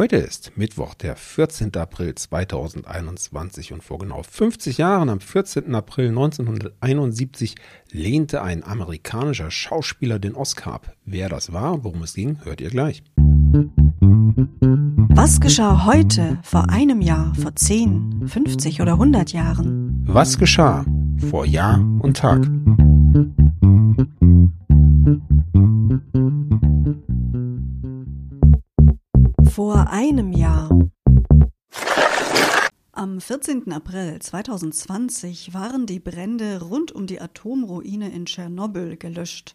Heute ist Mittwoch, der 14. April 2021 und vor genau 50 Jahren, am 14. April 1971, lehnte ein amerikanischer Schauspieler den Oscar ab. Wer das war worum es ging, hört ihr gleich. Was geschah heute, vor einem Jahr, vor 10, 50 oder 100 Jahren? Was geschah vor Jahr und Tag? Vor einem Jahr. Am 14. April 2020 waren die Brände rund um die Atomruine in Tschernobyl gelöscht.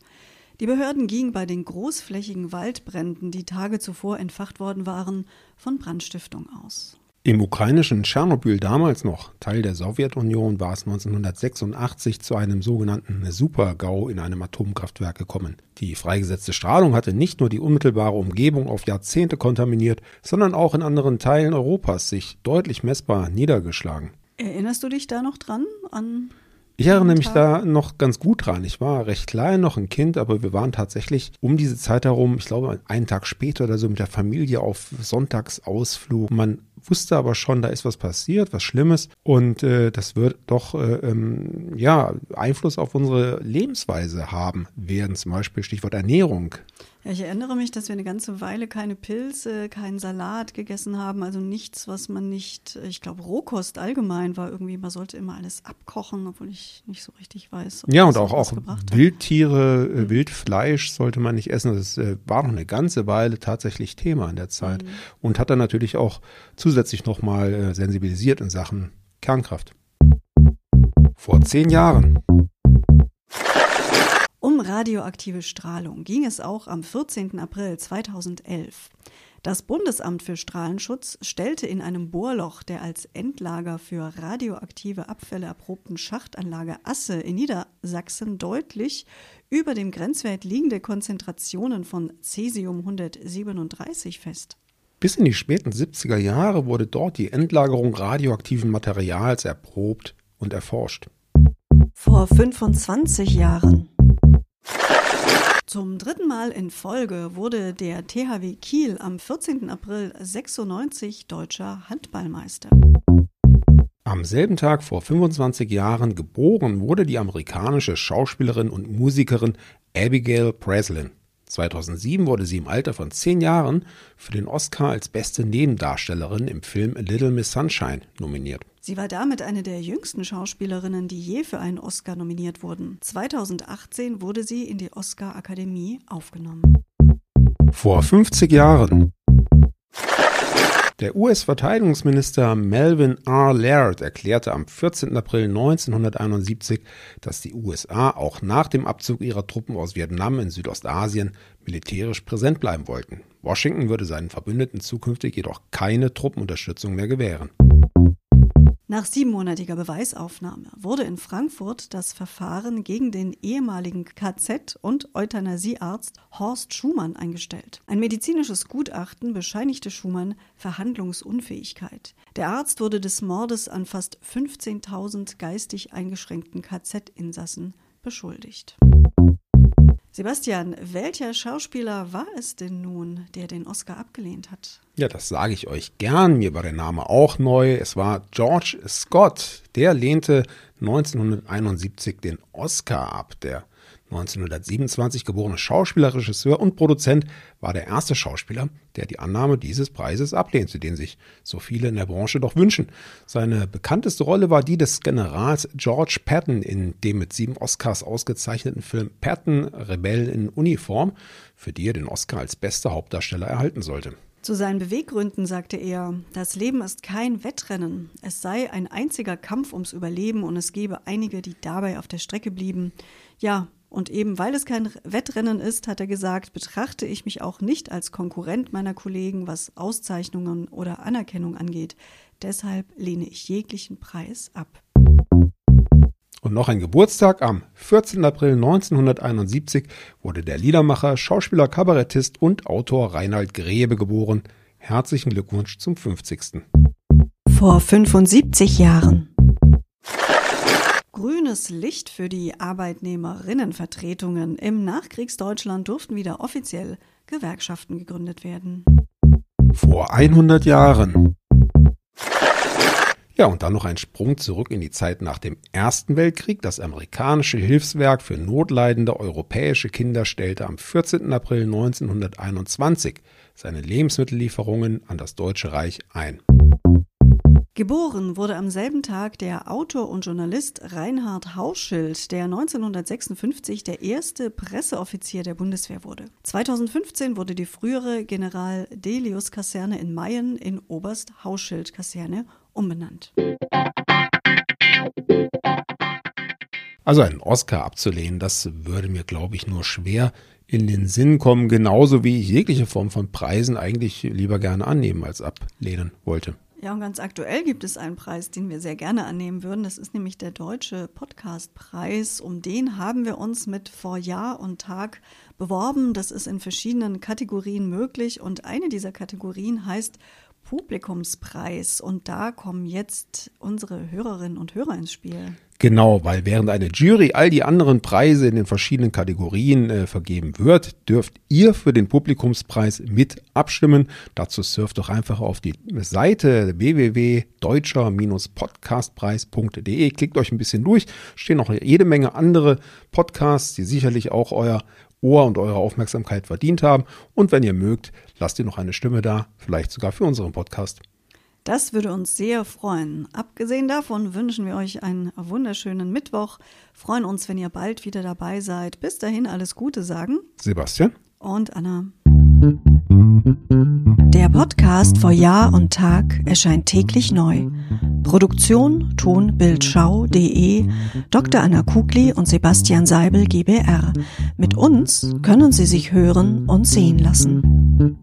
Die Behörden gingen bei den großflächigen Waldbränden, die Tage zuvor entfacht worden waren, von Brandstiftung aus. Im ukrainischen Tschernobyl, damals noch Teil der Sowjetunion, war es 1986 zu einem sogenannten Super-GAU in einem Atomkraftwerk gekommen. Die freigesetzte Strahlung hatte nicht nur die unmittelbare Umgebung auf Jahrzehnte kontaminiert, sondern auch in anderen Teilen Europas sich deutlich messbar niedergeschlagen. Erinnerst du dich da noch dran an ich erinnere mich da noch ganz gut dran. Ich war recht klein, noch ein Kind, aber wir waren tatsächlich um diese Zeit herum, ich glaube einen Tag später oder so mit der Familie auf Sonntagsausflug. Man wusste aber schon, da ist was passiert, was Schlimmes und äh, das wird doch äh, ähm, ja Einfluss auf unsere Lebensweise haben werden. Zum Beispiel Stichwort Ernährung. Ja, ich erinnere mich, dass wir eine ganze Weile keine Pilze, keinen Salat gegessen haben, also nichts, was man nicht, ich glaube, Rohkost allgemein war irgendwie, man sollte immer alles abkochen, obwohl ich nicht so richtig weiß. ja, und auch, auch Wildtiere, mhm. Wildfleisch sollte man nicht essen. Das äh, war noch eine ganze Weile tatsächlich Thema in der Zeit mhm. und hat dann natürlich auch zusätzlich nochmal äh, sensibilisiert in Sachen Kernkraft. Vor zehn Jahren um radioaktive Strahlung ging es auch am 14. April 2011. Das Bundesamt für Strahlenschutz stellte in einem Bohrloch der als Endlager für radioaktive Abfälle erprobten Schachtanlage Asse in Niedersachsen deutlich über dem Grenzwert liegende Konzentrationen von Cesium 137 fest. Bis in die späten 70er Jahre wurde dort die Endlagerung radioaktiven Materials erprobt und erforscht. Vor 25 Jahren zum dritten Mal in Folge wurde der THW Kiel am 14. April 96 deutscher Handballmeister. Am selben Tag vor 25 Jahren geboren wurde die amerikanische Schauspielerin und Musikerin Abigail Breslin. 2007 wurde sie im Alter von 10 Jahren für den Oscar als beste Nebendarstellerin im Film Little Miss Sunshine nominiert. Sie war damit eine der jüngsten Schauspielerinnen, die je für einen Oscar nominiert wurden. 2018 wurde sie in die Oscar-Akademie aufgenommen. Vor 50 Jahren. Der US-Verteidigungsminister Melvin R. Laird erklärte am 14. April 1971, dass die USA auch nach dem Abzug ihrer Truppen aus Vietnam in Südostasien militärisch präsent bleiben wollten. Washington würde seinen Verbündeten zukünftig jedoch keine Truppenunterstützung mehr gewähren. Nach siebenmonatiger Beweisaufnahme wurde in Frankfurt das Verfahren gegen den ehemaligen KZ- und Euthanasiearzt Horst Schumann eingestellt. Ein medizinisches Gutachten bescheinigte Schumann Verhandlungsunfähigkeit. Der Arzt wurde des Mordes an fast 15.000 geistig eingeschränkten KZ-Insassen beschuldigt. Sebastian, welcher Schauspieler war es denn nun, der den Oscar abgelehnt hat? Ja, das sage ich euch gern. Mir war der Name auch neu. Es war George Scott. Der lehnte 1971 den Oscar ab. Der 1927 geborene Schauspieler, Regisseur und Produzent war der erste Schauspieler, der die Annahme dieses Preises ablehnte, den sich so viele in der Branche doch wünschen. Seine bekannteste Rolle war die des Generals George Patton in dem mit sieben Oscars ausgezeichneten Film Patton, Rebell in Uniform, für die er den Oscar als bester Hauptdarsteller erhalten sollte. Zu seinen Beweggründen sagte er, das Leben ist kein Wettrennen, es sei ein einziger Kampf ums Überleben und es gebe einige, die dabei auf der Strecke blieben. Ja, und eben weil es kein Wettrennen ist, hat er gesagt, betrachte ich mich auch nicht als Konkurrent meiner Kollegen, was Auszeichnungen oder Anerkennung angeht. Deshalb lehne ich jeglichen Preis ab. Und noch ein Geburtstag am 14. April 1971 wurde der Liedermacher, Schauspieler, Kabarettist und Autor Reinhard Grebe geboren. Herzlichen Glückwunsch zum 50. Vor 75 Jahren grünes Licht für die Arbeitnehmerinnenvertretungen. Im Nachkriegsdeutschland durften wieder offiziell Gewerkschaften gegründet werden. Vor 100 Jahren. Ja, und dann noch ein Sprung zurück in die Zeit nach dem Ersten Weltkrieg. Das amerikanische Hilfswerk für notleidende europäische Kinder stellte am 14. April 1921 seine Lebensmittellieferungen an das Deutsche Reich ein. Geboren wurde am selben Tag der Autor und Journalist Reinhard Hauschild, der 1956 der erste Presseoffizier der Bundeswehr wurde. 2015 wurde die frühere General Delius Kaserne in Mayen in Oberst Hauschild Kaserne umbenannt. Also einen Oscar abzulehnen, das würde mir, glaube ich, nur schwer in den Sinn kommen, genauso wie ich jegliche Form von Preisen eigentlich lieber gerne annehmen als ablehnen wollte. Ja, und ganz aktuell gibt es einen Preis, den wir sehr gerne annehmen würden. Das ist nämlich der Deutsche Podcastpreis. Um den haben wir uns mit vor Jahr und Tag beworben. Das ist in verschiedenen Kategorien möglich. Und eine dieser Kategorien heißt Publikumspreis. Und da kommen jetzt unsere Hörerinnen und Hörer ins Spiel. Genau, weil während eine Jury all die anderen Preise in den verschiedenen Kategorien äh, vergeben wird, dürft ihr für den Publikumspreis mit abstimmen. Dazu surft doch einfach auf die Seite www.deutscher-podcastpreis.de. Klickt euch ein bisschen durch, stehen noch jede Menge andere Podcasts, die sicherlich auch euer Ohr und eure Aufmerksamkeit verdient haben. Und wenn ihr mögt, lasst ihr noch eine Stimme da, vielleicht sogar für unseren Podcast. Das würde uns sehr freuen. Abgesehen davon wünschen wir euch einen wunderschönen Mittwoch. Freuen uns, wenn ihr bald wieder dabei seid. Bis dahin alles Gute sagen. Sebastian. Und Anna. Der Podcast vor Jahr und Tag erscheint täglich neu. Produktion tonbildschau.de Dr. Anna Kugli und Sebastian Seibel GBR. Mit uns können Sie sich hören und sehen lassen.